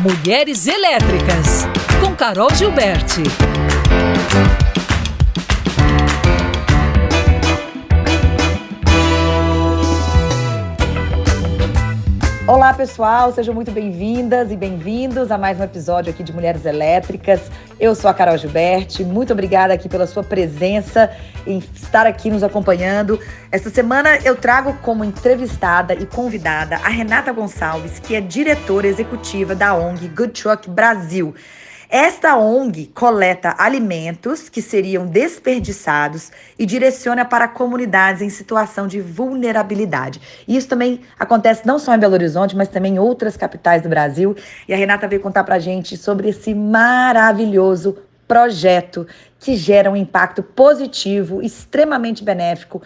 Mulheres Elétricas, com Carol Gilberti. Olá, pessoal, sejam muito bem-vindas e bem-vindos a mais um episódio aqui de Mulheres Elétricas. Eu sou a Carol Gilberti, muito obrigada aqui pela sua presença em estar aqui nos acompanhando. Esta semana eu trago como entrevistada e convidada a Renata Gonçalves, que é diretora executiva da ONG Good Truck Brasil. Esta ONG coleta alimentos que seriam desperdiçados e direciona para comunidades em situação de vulnerabilidade. Isso também acontece não só em Belo Horizonte, mas também em outras capitais do Brasil. E a Renata veio contar para a gente sobre esse maravilhoso projeto que gera um impacto positivo, extremamente benéfico,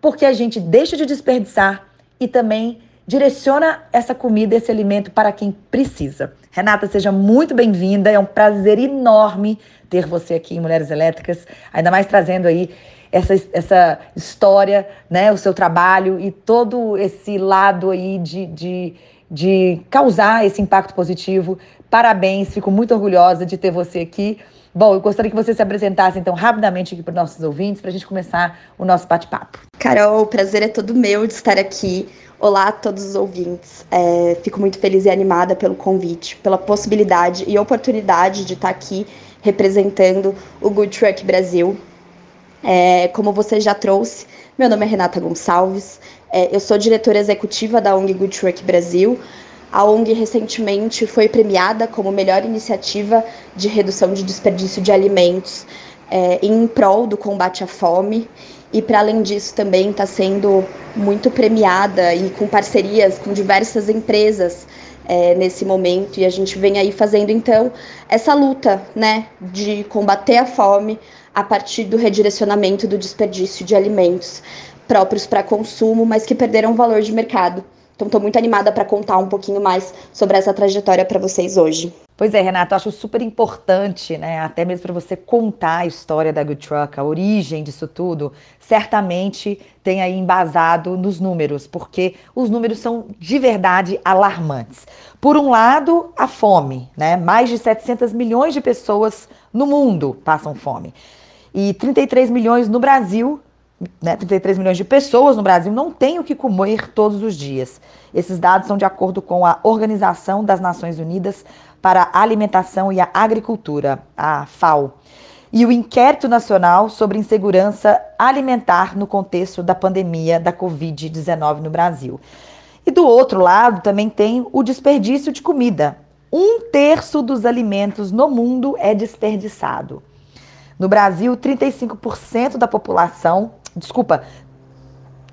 porque a gente deixa de desperdiçar e também direciona essa comida, esse alimento para quem precisa. Renata, seja muito bem-vinda. É um prazer enorme ter você aqui em Mulheres Elétricas, ainda mais trazendo aí essa, essa história, né, o seu trabalho e todo esse lado aí de, de, de causar esse impacto positivo. Parabéns, fico muito orgulhosa de ter você aqui. Bom, eu gostaria que você se apresentasse então rapidamente aqui para os nossos ouvintes, para a gente começar o nosso bate-papo. Carol, o prazer é todo meu de estar aqui. Olá a todos os ouvintes. É, fico muito feliz e animada pelo convite, pela possibilidade e oportunidade de estar aqui representando o Good Truck Brasil. É, como você já trouxe, meu nome é Renata Gonçalves, é, eu sou diretora executiva da ONG Good Truck Brasil. A ONG recentemente foi premiada como melhor iniciativa de redução de desperdício de alimentos é, em prol do combate à fome e para além disso também está sendo muito premiada e com parcerias com diversas empresas é, nesse momento e a gente vem aí fazendo então essa luta né de combater a fome a partir do redirecionamento do desperdício de alimentos próprios para consumo mas que perderam valor de mercado então estou muito animada para contar um pouquinho mais sobre essa trajetória para vocês hoje. Pois é, Renato, acho super importante, né, até mesmo para você contar a história da Good Truck, a origem disso tudo, certamente tem aí embasado nos números, porque os números são de verdade alarmantes. Por um lado, a fome, né, mais de 700 milhões de pessoas no mundo passam fome. E 33 milhões no Brasil né, 33 milhões de pessoas no Brasil não têm o que comer todos os dias. Esses dados são de acordo com a Organização das Nações Unidas para a Alimentação e a Agricultura, a FAO, e o Inquérito Nacional sobre Insegurança Alimentar no contexto da pandemia da Covid-19 no Brasil. E do outro lado também tem o desperdício de comida. Um terço dos alimentos no mundo é desperdiçado. No Brasil, 35% da população desculpa,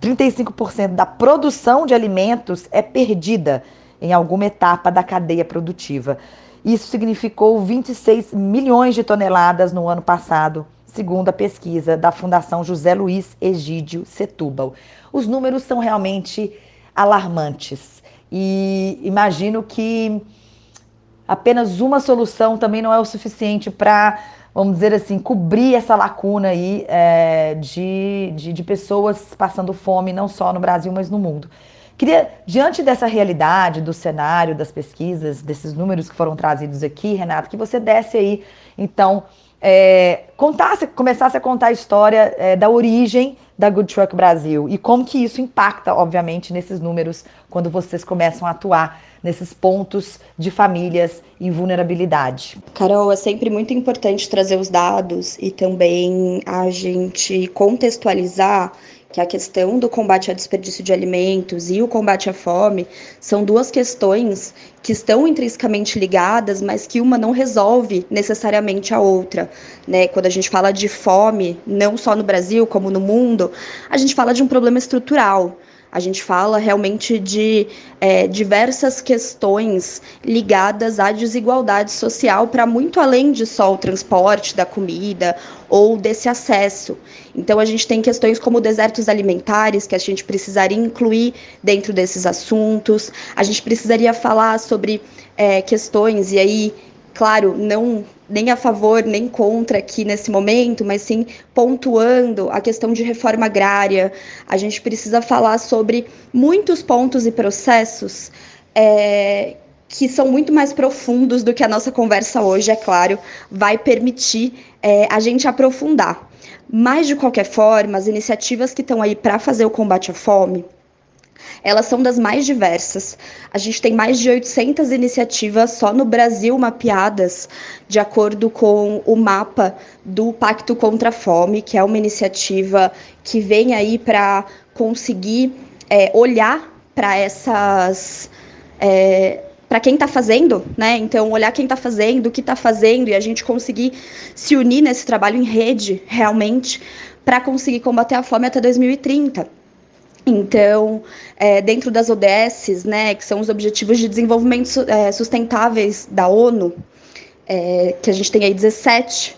35% da produção de alimentos é perdida em alguma etapa da cadeia produtiva. Isso significou 26 milhões de toneladas no ano passado, segundo a pesquisa da Fundação José Luiz Egídio Setúbal. Os números são realmente alarmantes e imagino que apenas uma solução também não é o suficiente para vamos dizer assim, cobrir essa lacuna aí é, de, de, de, pessoas passando fome, não só no Brasil, mas no mundo. Queria, diante dessa realidade, do cenário, das pesquisas, desses números que foram trazidos aqui, Renato, que você desse aí, então, é, contasse, começasse a contar a história é, da origem da Good Truck Brasil e como que isso impacta, obviamente, nesses números quando vocês começam a atuar nesses pontos de famílias em vulnerabilidade. Carol, é sempre muito importante trazer os dados e também a gente contextualizar que a questão do combate ao desperdício de alimentos e o combate à fome são duas questões que estão intrinsecamente ligadas, mas que uma não resolve necessariamente a outra. Né? Quando a gente fala de fome, não só no Brasil, como no mundo, a gente fala de um problema estrutural. A gente fala realmente de é, diversas questões ligadas à desigualdade social para muito além de só o transporte da comida ou desse acesso. Então, a gente tem questões como desertos alimentares que a gente precisaria incluir dentro desses assuntos. A gente precisaria falar sobre é, questões, e aí claro, não nem a favor nem contra aqui nesse momento, mas sim pontuando a questão de reforma agrária. A gente precisa falar sobre muitos pontos e processos é, que são muito mais profundos do que a nossa conversa hoje, é claro, vai permitir é, a gente aprofundar. Mas, de qualquer forma, as iniciativas que estão aí para fazer o combate à fome, elas são das mais diversas. A gente tem mais de 800 iniciativas só no Brasil mapeadas, de acordo com o mapa do Pacto contra a Fome, que é uma iniciativa que vem aí para conseguir é, olhar para essas. É, para quem está fazendo, né? Então, olhar quem está fazendo, o que está fazendo, e a gente conseguir se unir nesse trabalho em rede, realmente, para conseguir combater a fome até 2030. Então, é, dentro das ODSs, né, que são os Objetivos de Desenvolvimento é, Sustentáveis da ONU, é, que a gente tem aí 17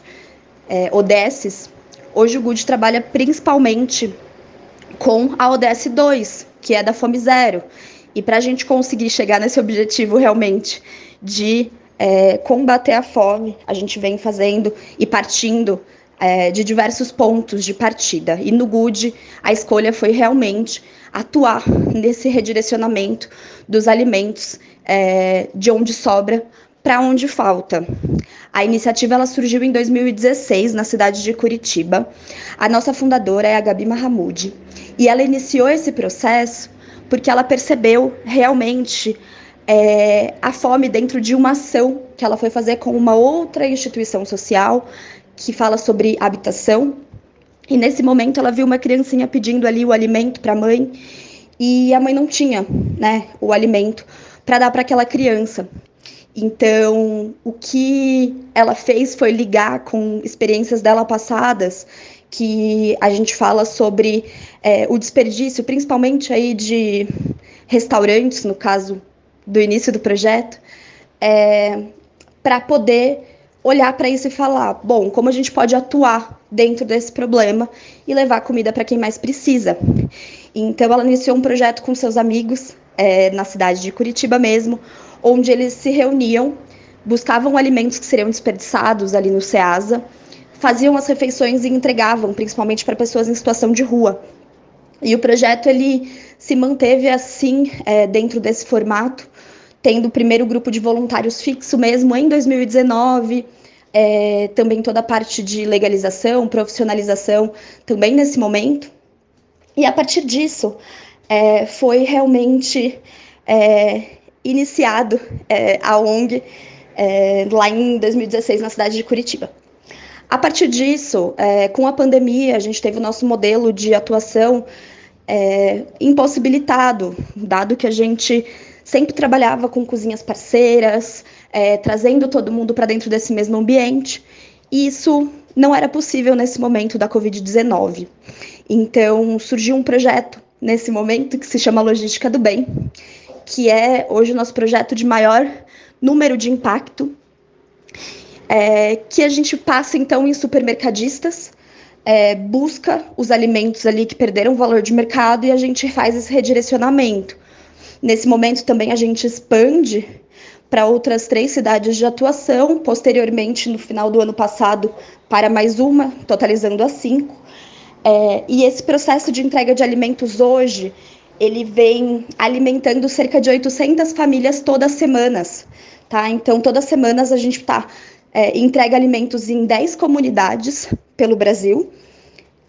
é, ODSs, hoje o GUD trabalha principalmente com a ODS 2, que é da Fome Zero. E para a gente conseguir chegar nesse objetivo realmente de é, combater a fome, a gente vem fazendo e partindo é, de diversos pontos de partida. E no GUD, a escolha foi realmente atuar nesse redirecionamento dos alimentos é, de onde sobra para onde falta. A iniciativa ela surgiu em 2016 na cidade de Curitiba. A nossa fundadora é a Gabi Mahamud e ela iniciou esse processo porque ela percebeu realmente é, a fome dentro de uma ação que ela foi fazer com uma outra instituição social que fala sobre habitação. E nesse momento ela viu uma criancinha pedindo ali o alimento para a mãe e a mãe não tinha, né, o alimento para dar para aquela criança. Então, o que ela fez foi ligar com experiências dela passadas, que a gente fala sobre é, o desperdício, principalmente aí de restaurantes, no caso do início do projeto, é, para poder olhar para isso e falar: bom, como a gente pode atuar dentro desse problema e levar comida para quem mais precisa. Então, ela iniciou um projeto com seus amigos é, na cidade de Curitiba mesmo, onde eles se reuniam, buscavam alimentos que seriam desperdiçados ali no SEASA, faziam as refeições e entregavam, principalmente para pessoas em situação de rua. E o projeto ele se manteve assim é, dentro desse formato tendo o primeiro grupo de voluntários fixo mesmo em 2019, é, também toda a parte de legalização, profissionalização, também nesse momento. E a partir disso, é, foi realmente é, iniciado é, a ONG é, lá em 2016 na cidade de Curitiba. A partir disso, é, com a pandemia, a gente teve o nosso modelo de atuação impossibilitado, dado que a gente sempre trabalhava com cozinhas parceiras, é, trazendo todo mundo para dentro desse mesmo ambiente. E isso não era possível nesse momento da Covid-19. Então, surgiu um projeto nesse momento que se chama Logística do Bem, que é hoje o nosso projeto de maior número de impacto, é, que a gente passa então em supermercadistas, é, busca os alimentos ali que perderam valor de mercado e a gente faz esse redirecionamento. Nesse momento também a gente expande para outras três cidades de atuação, posteriormente, no final do ano passado, para mais uma, totalizando a cinco. É, e esse processo de entrega de alimentos hoje, ele vem alimentando cerca de 800 famílias todas as semanas, tá? Então, todas as semanas a gente tá, é, entrega alimentos em 10 comunidades pelo Brasil,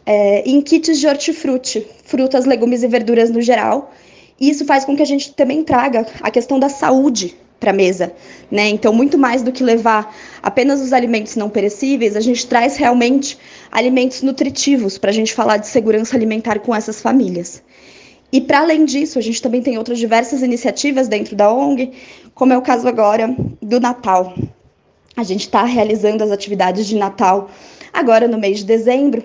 é, em kits de hortifruti, frutas, legumes e verduras no geral, e isso faz com que a gente também traga a questão da saúde para a mesa, né? Então, muito mais do que levar apenas os alimentos não perecíveis, a gente traz realmente alimentos nutritivos para a gente falar de segurança alimentar com essas famílias. E para além disso, a gente também tem outras diversas iniciativas dentro da ONG, como é o caso agora do Natal. A gente está realizando as atividades de Natal agora no mês de dezembro,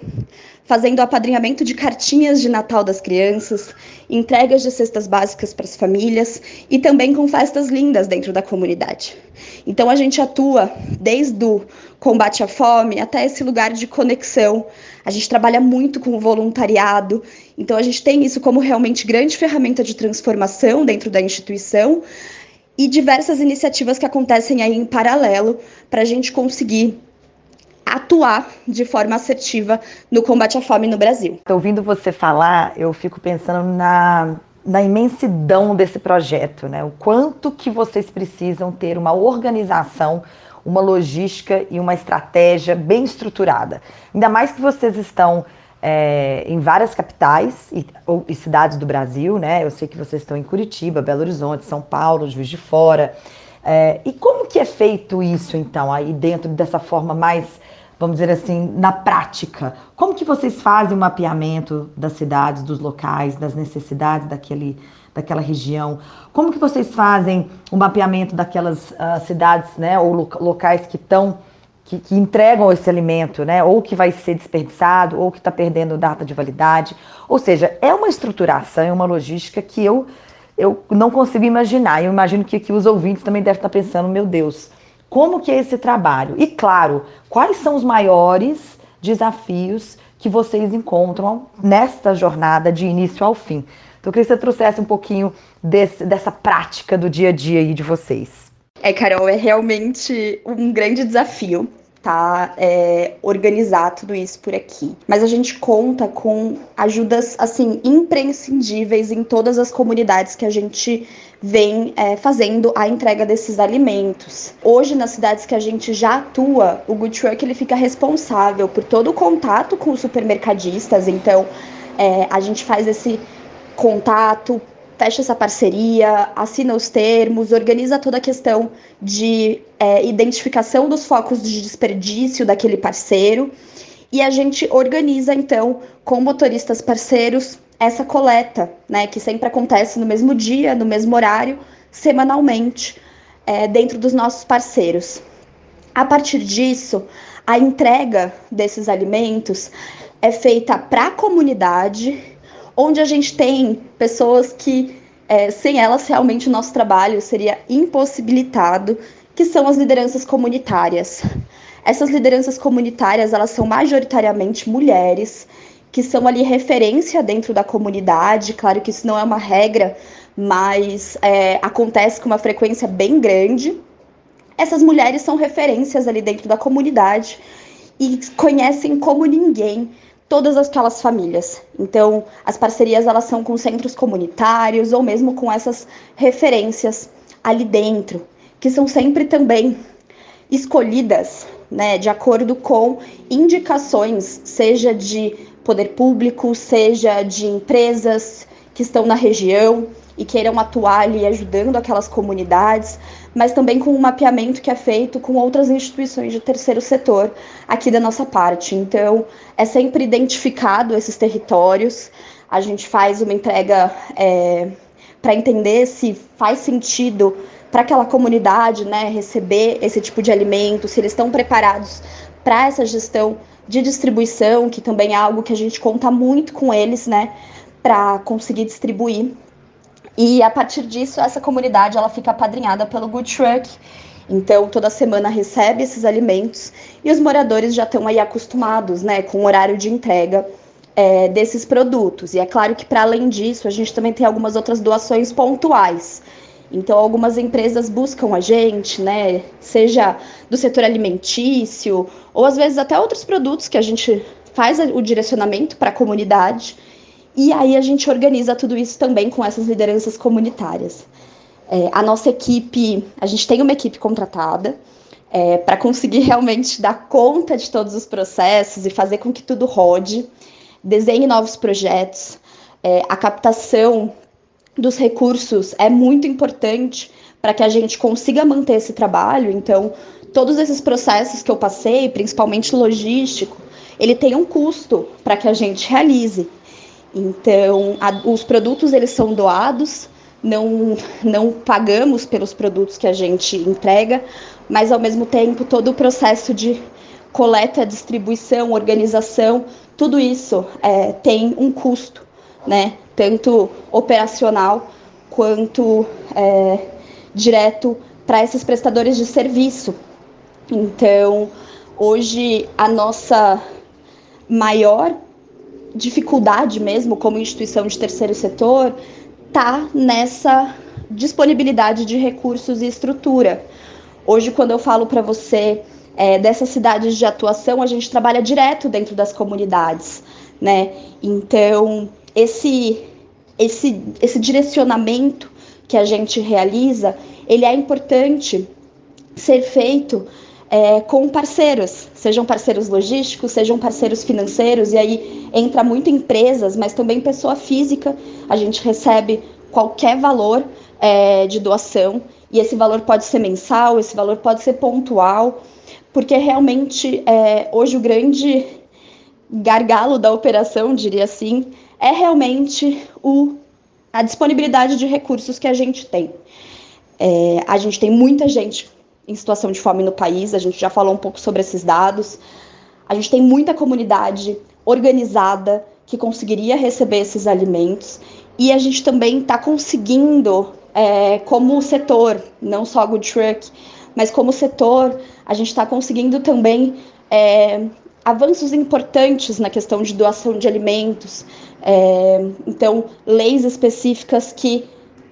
fazendo apadrinhamento de cartinhas de Natal das crianças, entregas de cestas básicas para as famílias e também com festas lindas dentro da comunidade. Então a gente atua desde o combate à fome até esse lugar de conexão. A gente trabalha muito com o voluntariado, então a gente tem isso como realmente grande ferramenta de transformação dentro da instituição e diversas iniciativas que acontecem aí em paralelo para a gente conseguir atuar de forma assertiva no combate à fome no Brasil. Ouvindo você falar, eu fico pensando na na imensidão desse projeto, né? O quanto que vocês precisam ter uma organização, uma logística e uma estratégia bem estruturada. Ainda mais que vocês estão é, em várias capitais e, ou, e, cidades do Brasil, né? Eu sei que vocês estão em Curitiba, Belo Horizonte, São Paulo, Juiz de Fora. É, e como que é feito isso, então, aí dentro dessa forma mais vamos dizer assim, na prática? Como que vocês fazem o mapeamento das cidades, dos locais, das necessidades daquele, daquela região? Como que vocês fazem o mapeamento daquelas uh, cidades, né, ou locais que estão que, que, entregam esse alimento, né? Ou que vai ser desperdiçado, ou que está perdendo data de validade. Ou seja, é uma estruturação, é uma logística que eu, eu não consigo imaginar. Eu imagino que, que os ouvintes também devem estar pensando, meu Deus, como que é esse trabalho? E claro, quais são os maiores desafios que vocês encontram nesta jornada de início ao fim? Então, eu queria que você trouxesse um pouquinho desse, dessa prática do dia a dia aí de vocês. É, Carol, é realmente um grande desafio tá é, organizar tudo isso por aqui. Mas a gente conta com ajudas assim imprescindíveis em todas as comunidades que a gente vem é, fazendo a entrega desses alimentos. Hoje nas cidades que a gente já atua, o Good Truck ele fica responsável por todo o contato com os supermercadistas. Então é, a gente faz esse contato fecha essa parceria, assina os termos, organiza toda a questão de é, identificação dos focos de desperdício daquele parceiro e a gente organiza então com motoristas parceiros essa coleta, né, que sempre acontece no mesmo dia, no mesmo horário, semanalmente, é, dentro dos nossos parceiros. A partir disso, a entrega desses alimentos é feita para a comunidade onde a gente tem pessoas que, é, sem elas, realmente o nosso trabalho seria impossibilitado, que são as lideranças comunitárias. Essas lideranças comunitárias, elas são majoritariamente mulheres, que são ali referência dentro da comunidade. Claro que isso não é uma regra, mas é, acontece com uma frequência bem grande. Essas mulheres são referências ali dentro da comunidade e conhecem como ninguém todas aquelas famílias. Então, as parcerias elas são com centros comunitários ou mesmo com essas referências ali dentro, que são sempre também escolhidas, né, de acordo com indicações, seja de poder público, seja de empresas que estão na região e queiram atuar ali ajudando aquelas comunidades, mas também com um mapeamento que é feito com outras instituições de terceiro setor aqui da nossa parte. Então, é sempre identificado esses territórios, a gente faz uma entrega é, para entender se faz sentido para aquela comunidade né, receber esse tipo de alimento, se eles estão preparados para essa gestão de distribuição, que também é algo que a gente conta muito com eles, né, para conseguir distribuir e a partir disso, essa comunidade ela fica apadrinhada pelo Good Truck. Então, toda semana recebe esses alimentos e os moradores já estão aí acostumados né, com o horário de entrega é, desses produtos. E é claro que, para além disso, a gente também tem algumas outras doações pontuais. Então, algumas empresas buscam a gente, né, seja do setor alimentício, ou às vezes até outros produtos que a gente faz o direcionamento para a comunidade. E aí a gente organiza tudo isso também com essas lideranças comunitárias. É, a nossa equipe, a gente tem uma equipe contratada é, para conseguir realmente dar conta de todos os processos e fazer com que tudo rode, desenhe novos projetos. É, a captação dos recursos é muito importante para que a gente consiga manter esse trabalho. Então, todos esses processos que eu passei, principalmente logístico, ele tem um custo para que a gente realize. Então, a, os produtos eles são doados, não, não pagamos pelos produtos que a gente entrega, mas ao mesmo tempo todo o processo de coleta, distribuição, organização, tudo isso é, tem um custo, né? Tanto operacional quanto é, direto para esses prestadores de serviço. Então, hoje a nossa maior dificuldade mesmo como instituição de terceiro setor tá nessa disponibilidade de recursos e estrutura. Hoje, quando eu falo para você é, dessas cidades de atuação, a gente trabalha direto dentro das comunidades, né? Então, esse esse, esse direcionamento que a gente realiza, ele é importante ser feito é, com parceiros, sejam parceiros logísticos, sejam parceiros financeiros, e aí entra muito empresas, mas também pessoa física. A gente recebe qualquer valor é, de doação, e esse valor pode ser mensal, esse valor pode ser pontual, porque realmente é, hoje o grande gargalo da operação, diria assim, é realmente o, a disponibilidade de recursos que a gente tem. É, a gente tem muita gente em situação de fome no país, a gente já falou um pouco sobre esses dados. A gente tem muita comunidade organizada que conseguiria receber esses alimentos e a gente também está conseguindo, é, como setor, não só Good Truck, mas como setor, a gente está conseguindo também é, avanços importantes na questão de doação de alimentos. É, então, leis específicas que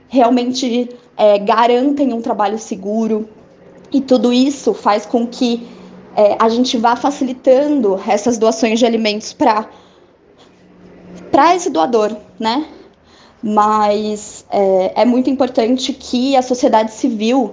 realmente é, garantem um trabalho seguro, e tudo isso faz com que é, a gente vá facilitando essas doações de alimentos para para esse doador, né? Mas é, é, muito importante que a sociedade civil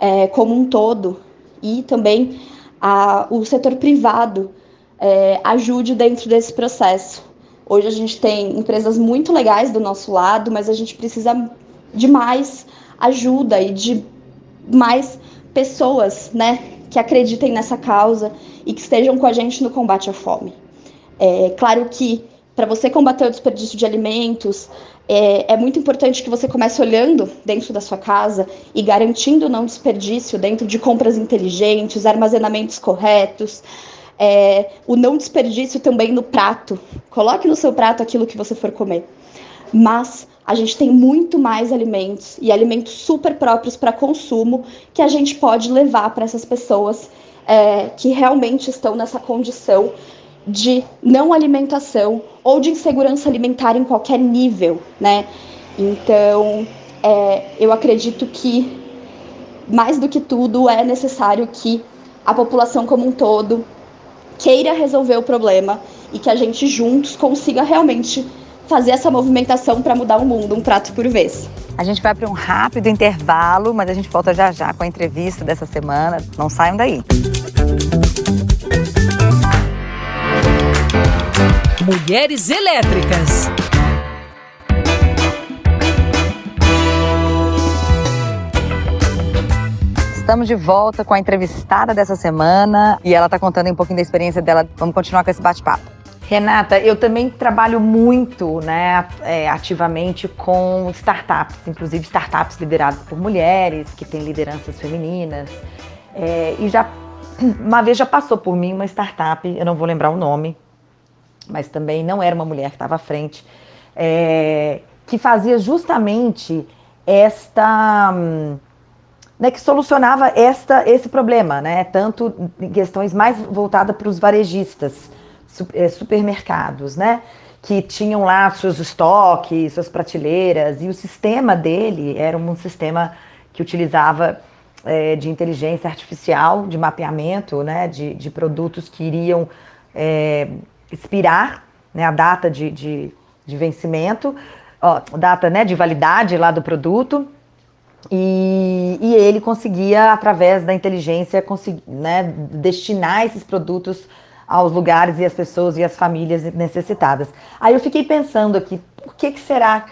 é, como um todo e também a, o setor privado é, ajude dentro desse processo. Hoje a gente tem empresas muito legais do nosso lado, mas a gente precisa de mais ajuda e de mais pessoas, né, que acreditem nessa causa e que estejam com a gente no combate à fome. É claro que para você combater o desperdício de alimentos, é, é, muito importante que você comece olhando dentro da sua casa e garantindo não desperdício dentro de compras inteligentes, armazenamentos corretos, é, o não desperdício também no prato. Coloque no seu prato aquilo que você for comer. Mas a gente tem muito mais alimentos e alimentos super próprios para consumo que a gente pode levar para essas pessoas é, que realmente estão nessa condição de não alimentação ou de insegurança alimentar em qualquer nível, né? Então, é, eu acredito que mais do que tudo é necessário que a população como um todo queira resolver o problema e que a gente juntos consiga realmente fazer essa movimentação para mudar o mundo, um prato por vez. A gente vai para um rápido intervalo, mas a gente volta já já com a entrevista dessa semana. Não saiam daí. Mulheres Elétricas. Estamos de volta com a entrevistada dessa semana e ela está contando um pouquinho da experiência dela. Vamos continuar com esse bate-papo. Renata, eu também trabalho muito, né, é, ativamente com startups, inclusive startups lideradas por mulheres, que têm lideranças femininas. É, e já, uma vez já passou por mim uma startup, eu não vou lembrar o nome, mas também não era uma mulher que estava à frente, é, que fazia justamente esta. Né, que solucionava esta, esse problema, né, tanto em questões mais voltadas para os varejistas supermercados, né? Que tinham lá seus estoques, suas prateleiras, e o sistema dele era um sistema que utilizava é, de inteligência artificial, de mapeamento, né? De, de produtos que iriam é, expirar né, a data de, de, de vencimento, ó, data né, de validade lá do produto. E, e, ele conseguia, através da inteligência, conseguir, né, destinar esses produtos aos lugares e as pessoas e as famílias necessitadas. Aí eu fiquei pensando aqui, por que, que será?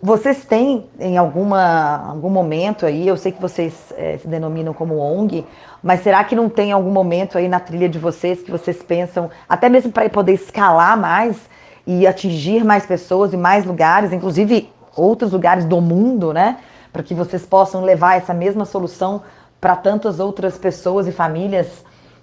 Vocês têm em alguma, algum momento aí, eu sei que vocês é, se denominam como ONG, mas será que não tem algum momento aí na trilha de vocês que vocês pensam, até mesmo para poder escalar mais e atingir mais pessoas e mais lugares, inclusive outros lugares do mundo, né? Para que vocês possam levar essa mesma solução para tantas outras pessoas e famílias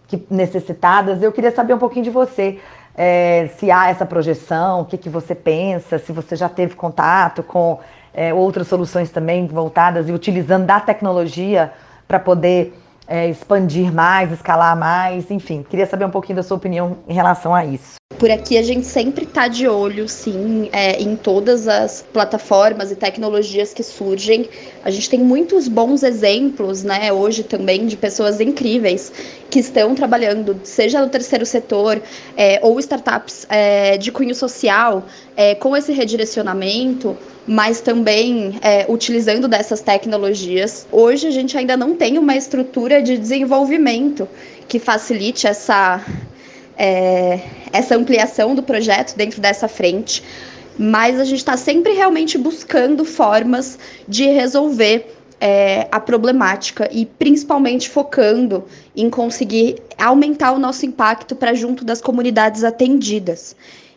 que, necessitadas. Eu queria saber um pouquinho de você, é, se há essa projeção, o que, que você pensa, se você já teve contato com é, outras soluções também voltadas e utilizando da tecnologia para poder é, expandir mais, escalar mais, enfim, queria saber um pouquinho da sua opinião em relação a isso. Por aqui a gente sempre está de olho, sim, é, em todas as plataformas e tecnologias que surgem. A gente tem muitos bons exemplos, né, hoje também, de pessoas incríveis que estão trabalhando, seja no terceiro setor é, ou startups é, de cunho social, é, com esse redirecionamento, mas também é, utilizando dessas tecnologias. Hoje a gente ainda não tem uma estrutura de desenvolvimento que facilite essa é, essa ampliação do projeto dentro dessa frente, mas a gente está sempre realmente buscando formas de resolver é, a problemática e principalmente focando em conseguir aumentar o nosso impacto para junto das comunidades atendidas.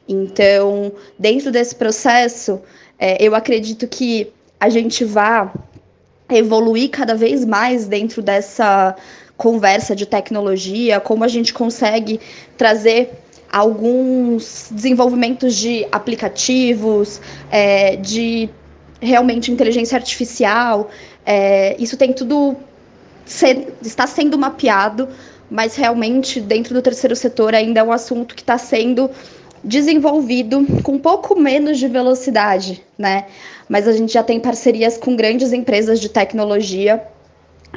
Então, dentro desse processo, é, eu acredito que a gente vai evoluir cada vez mais dentro dessa conversa de tecnologia, como a gente consegue trazer alguns desenvolvimentos de aplicativos, é, de realmente inteligência artificial. É, isso tem tudo ser, está sendo mapeado, mas realmente dentro do terceiro setor ainda é um assunto que está sendo desenvolvido com um pouco menos de velocidade, né? Mas a gente já tem parcerias com grandes empresas de tecnologia.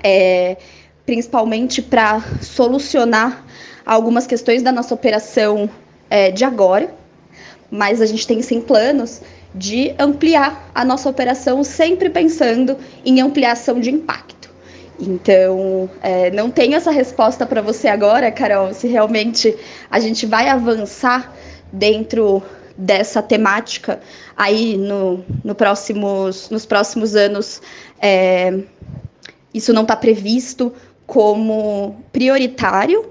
É, principalmente para solucionar algumas questões da nossa operação é, de agora, mas a gente tem sim planos de ampliar a nossa operação sempre pensando em ampliação de impacto. Então, é, não tenho essa resposta para você agora, Carol, se realmente a gente vai avançar dentro dessa temática aí no, no próximos, nos próximos anos. É, isso não está previsto, como prioritário,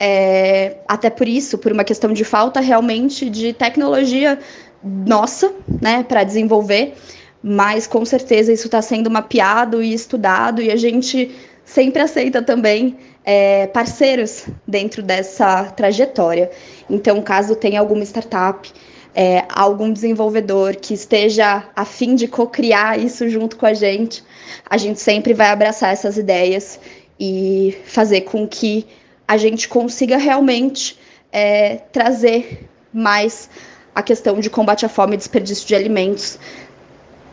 é, até por isso, por uma questão de falta realmente de tecnologia nossa, né, para desenvolver, mas com certeza isso está sendo mapeado e estudado e a gente sempre aceita também é, parceiros dentro dessa trajetória. Então, caso tenha alguma startup, é, algum desenvolvedor que esteja a fim de co-criar isso junto com a gente, a gente sempre vai abraçar essas ideias e fazer com que a gente consiga realmente é, trazer mais a questão de combate à fome e desperdício de alimentos,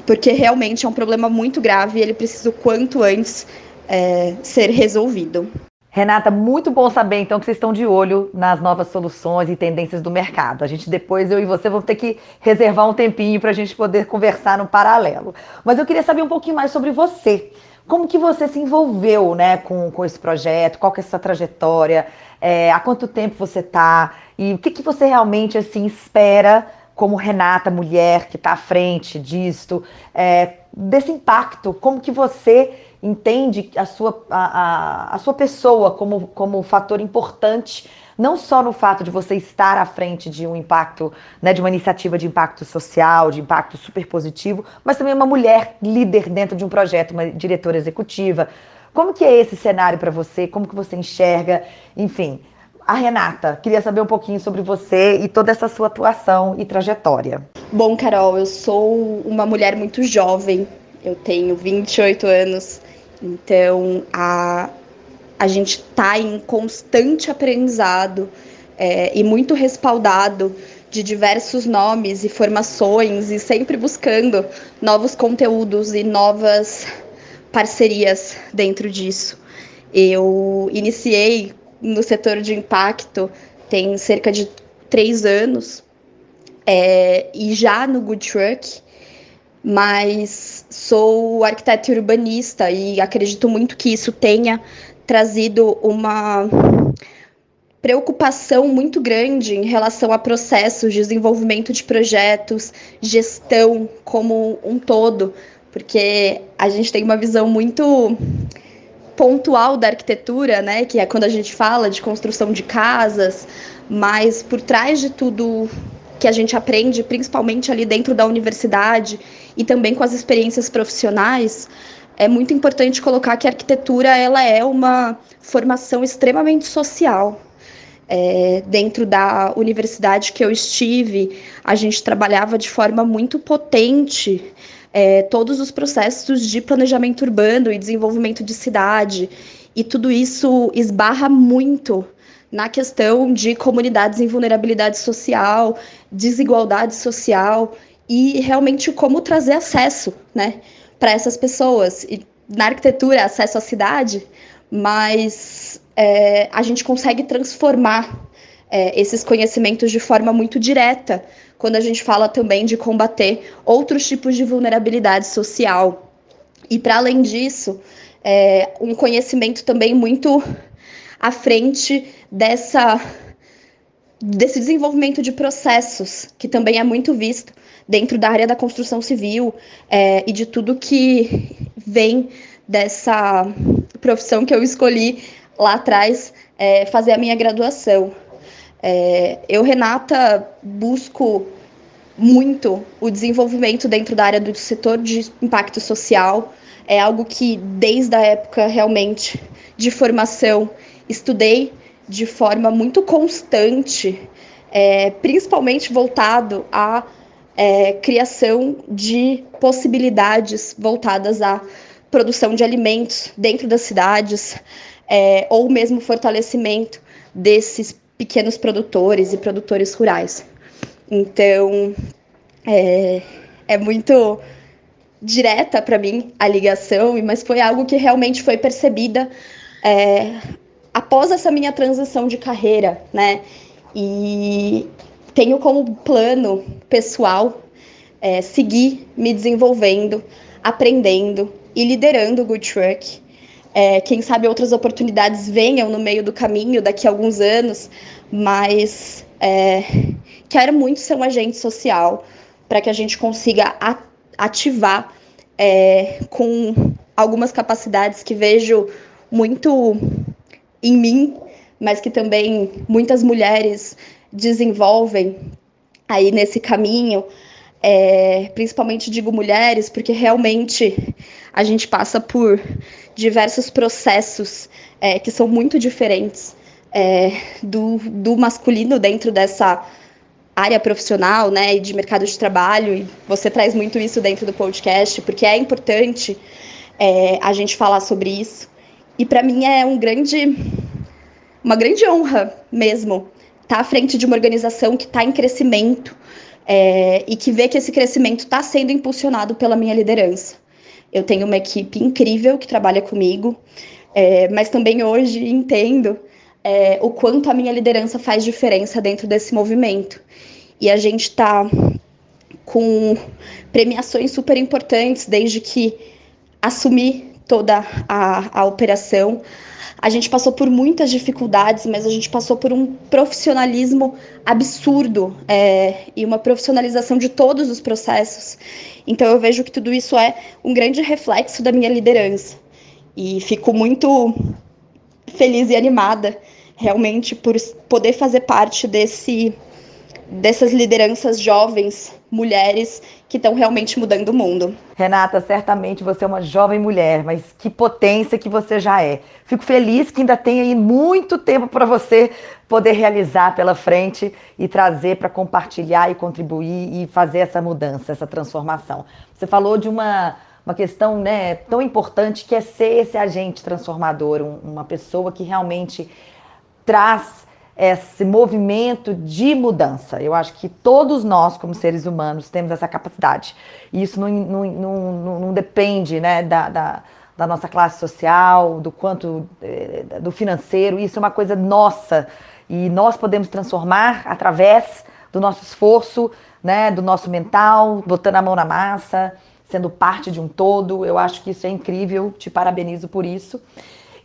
porque realmente é um problema muito grave e ele precisa o quanto antes é, ser resolvido. Renata, muito bom saber então que vocês estão de olho nas novas soluções e tendências do mercado. A gente depois, eu e você, vamos ter que reservar um tempinho para a gente poder conversar no paralelo. Mas eu queria saber um pouquinho mais sobre você. Como que você se envolveu né, com, com esse projeto? Qual que é a sua trajetória? É, há quanto tempo você está? E o que, que você realmente assim espera como Renata, mulher que está à frente disto, é, desse impacto? Como que você entende a sua, a, a, a sua pessoa como, como fator importante não só no fato de você estar à frente de um impacto, né, de uma iniciativa de impacto social, de impacto super positivo, mas também uma mulher líder dentro de um projeto, uma diretora executiva. Como que é esse cenário para você? Como que você enxerga? Enfim, a Renata, queria saber um pouquinho sobre você e toda essa sua atuação e trajetória. Bom, Carol, eu sou uma mulher muito jovem, eu tenho 28 anos, então a, a gente está em constante aprendizado é, e muito respaldado de diversos nomes e formações e sempre buscando novos conteúdos e novas parcerias dentro disso. Eu iniciei no setor de impacto tem cerca de três anos é, e já no Good Truck, mas sou arquiteto urbanista e acredito muito que isso tenha trazido uma preocupação muito grande em relação a processos, desenvolvimento de projetos, gestão como um todo, porque a gente tem uma visão muito pontual da arquitetura, né, que é quando a gente fala de construção de casas, mas por trás de tudo que a gente aprende, principalmente ali dentro da universidade e também com as experiências profissionais, é muito importante colocar que a arquitetura ela é uma formação extremamente social. É, dentro da universidade que eu estive, a gente trabalhava de forma muito potente é, todos os processos de planejamento urbano e desenvolvimento de cidade, e tudo isso esbarra muito na questão de comunidades em vulnerabilidade social, desigualdade social e realmente como trazer acesso, né, para essas pessoas. E na arquitetura, acesso à cidade, mas é, a gente consegue transformar é, esses conhecimentos de forma muito direta quando a gente fala também de combater outros tipos de vulnerabilidade social. E para além disso, é, um conhecimento também muito à frente dessa desse desenvolvimento de processos, que também é muito visto dentro da área da construção civil é, e de tudo que vem dessa profissão que eu escolhi lá atrás, é, fazer a minha graduação. É, eu, Renata, busco muito o desenvolvimento dentro da área do setor de impacto social. É algo que, desde a época realmente de formação, estudei de forma muito constante, é, principalmente voltado à é, criação de possibilidades voltadas à produção de alimentos dentro das cidades, é, ou mesmo fortalecimento desses pequenos produtores e produtores rurais. Então, é, é muito direta para mim a ligação, mas foi algo que realmente foi percebida é, após essa minha transição de carreira, né? E tenho como plano pessoal é, seguir me desenvolvendo, aprendendo e liderando o Good Truck. É, quem sabe outras oportunidades venham no meio do caminho daqui a alguns anos, mas é, quero muito ser um agente social para que a gente consiga ativar é, com algumas capacidades que vejo muito em mim, mas que também muitas mulheres desenvolvem aí nesse caminho. É, principalmente digo mulheres, porque realmente a gente passa por diversos processos é, que são muito diferentes é, do, do masculino dentro dessa área profissional, né, e de mercado de trabalho, e você traz muito isso dentro do podcast, porque é importante é, a gente falar sobre isso. E para mim é um grande, uma grande honra mesmo estar tá à frente de uma organização que está em crescimento é, e que vê que esse crescimento está sendo impulsionado pela minha liderança. Eu tenho uma equipe incrível que trabalha comigo, é, mas também hoje entendo é, o quanto a minha liderança faz diferença dentro desse movimento. E a gente está com premiações super importantes desde que assumi toda a, a operação. A gente passou por muitas dificuldades, mas a gente passou por um profissionalismo absurdo é, e uma profissionalização de todos os processos. Então eu vejo que tudo isso é um grande reflexo da minha liderança. E fico muito feliz e animada realmente por poder fazer parte desse dessas lideranças jovens, mulheres que estão realmente mudando o mundo. Renata, certamente você é uma jovem mulher, mas que potência que você já é. Fico feliz que ainda tem aí muito tempo para você poder realizar pela frente e trazer para compartilhar e contribuir e fazer essa mudança, essa transformação. Você falou de uma uma questão né, tão importante que é ser esse agente transformador, um, uma pessoa que realmente traz esse movimento de mudança. Eu acho que todos nós, como seres humanos, temos essa capacidade. E isso não, não, não, não depende né, da, da, da, nossa classe social, do quanto eh, do financeiro. Isso é uma coisa nossa. E nós podemos transformar através do nosso esforço, né, do nosso mental, botando a mão na massa, sendo parte de um todo. Eu acho que isso é incrível. Te parabenizo por isso.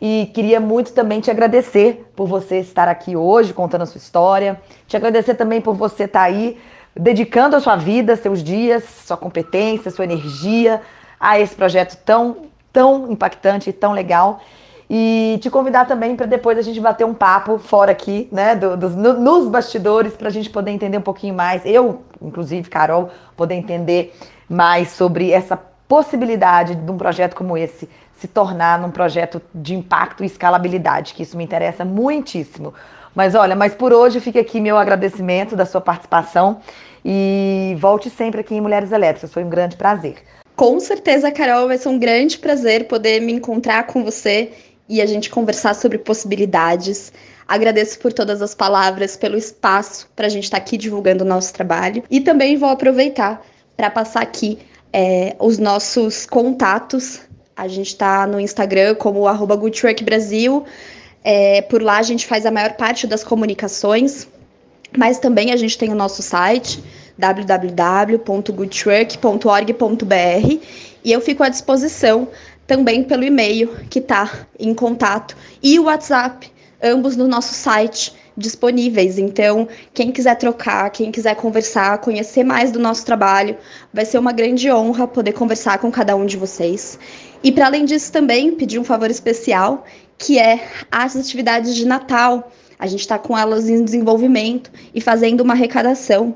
E queria muito também te agradecer por você estar aqui hoje contando a sua história. Te agradecer também por você estar aí dedicando a sua vida, seus dias, sua competência, sua energia a esse projeto tão, tão impactante e tão legal. E te convidar também para depois a gente bater um papo fora aqui, né, do, dos, no, nos bastidores, para a gente poder entender um pouquinho mais. Eu, inclusive, Carol, poder entender mais sobre essa possibilidade de um projeto como esse se tornar num projeto de impacto e escalabilidade, que isso me interessa muitíssimo. Mas olha, mas por hoje fica aqui meu agradecimento da sua participação e volte sempre aqui em Mulheres Elétricas, foi um grande prazer. Com certeza, Carol, vai ser um grande prazer poder me encontrar com você e a gente conversar sobre possibilidades. Agradeço por todas as palavras, pelo espaço para a gente estar tá aqui divulgando o nosso trabalho. E também vou aproveitar para passar aqui é, os nossos contatos. A gente está no Instagram como arroba Brasil. É, por lá a gente faz a maior parte das comunicações, mas também a gente tem o nosso site www.goodtruck.org.br e eu fico à disposição também pelo e-mail que está em contato e o WhatsApp, ambos no nosso site disponíveis. Então, quem quiser trocar, quem quiser conversar, conhecer mais do nosso trabalho, vai ser uma grande honra poder conversar com cada um de vocês. E para além disso também pedir um favor especial, que é as atividades de Natal. A gente está com elas em desenvolvimento e fazendo uma arrecadação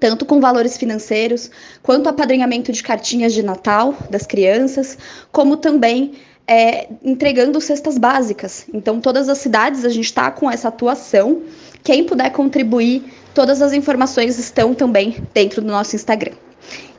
tanto com valores financeiros, quanto apadrinhamento de cartinhas de Natal das crianças, como também é, entregando cestas básicas. Então, todas as cidades a gente está com essa atuação. Quem puder contribuir, todas as informações estão também dentro do nosso Instagram.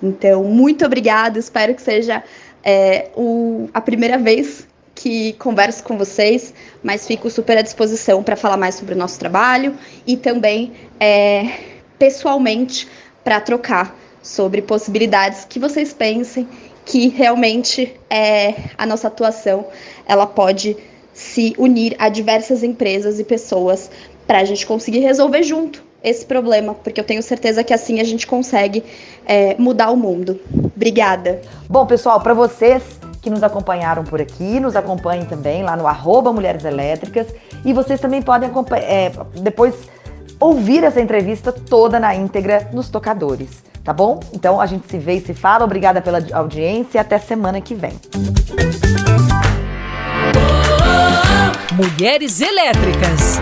Então, muito obrigada. Espero que seja é, o, a primeira vez que converso com vocês, mas fico super à disposição para falar mais sobre o nosso trabalho e também. É, pessoalmente para trocar sobre possibilidades que vocês pensem que realmente é, a nossa atuação ela pode se unir a diversas empresas e pessoas para a gente conseguir resolver junto esse problema, porque eu tenho certeza que assim a gente consegue é, mudar o mundo. Obrigada. Bom, pessoal, para vocês que nos acompanharam por aqui, nos acompanhem também lá no arroba Mulheres Elétricas e vocês também podem é, depois ouvir essa entrevista toda na íntegra nos tocadores, tá bom? Então a gente se vê e se fala. Obrigada pela audiência e até semana que vem. Mulheres Elétricas.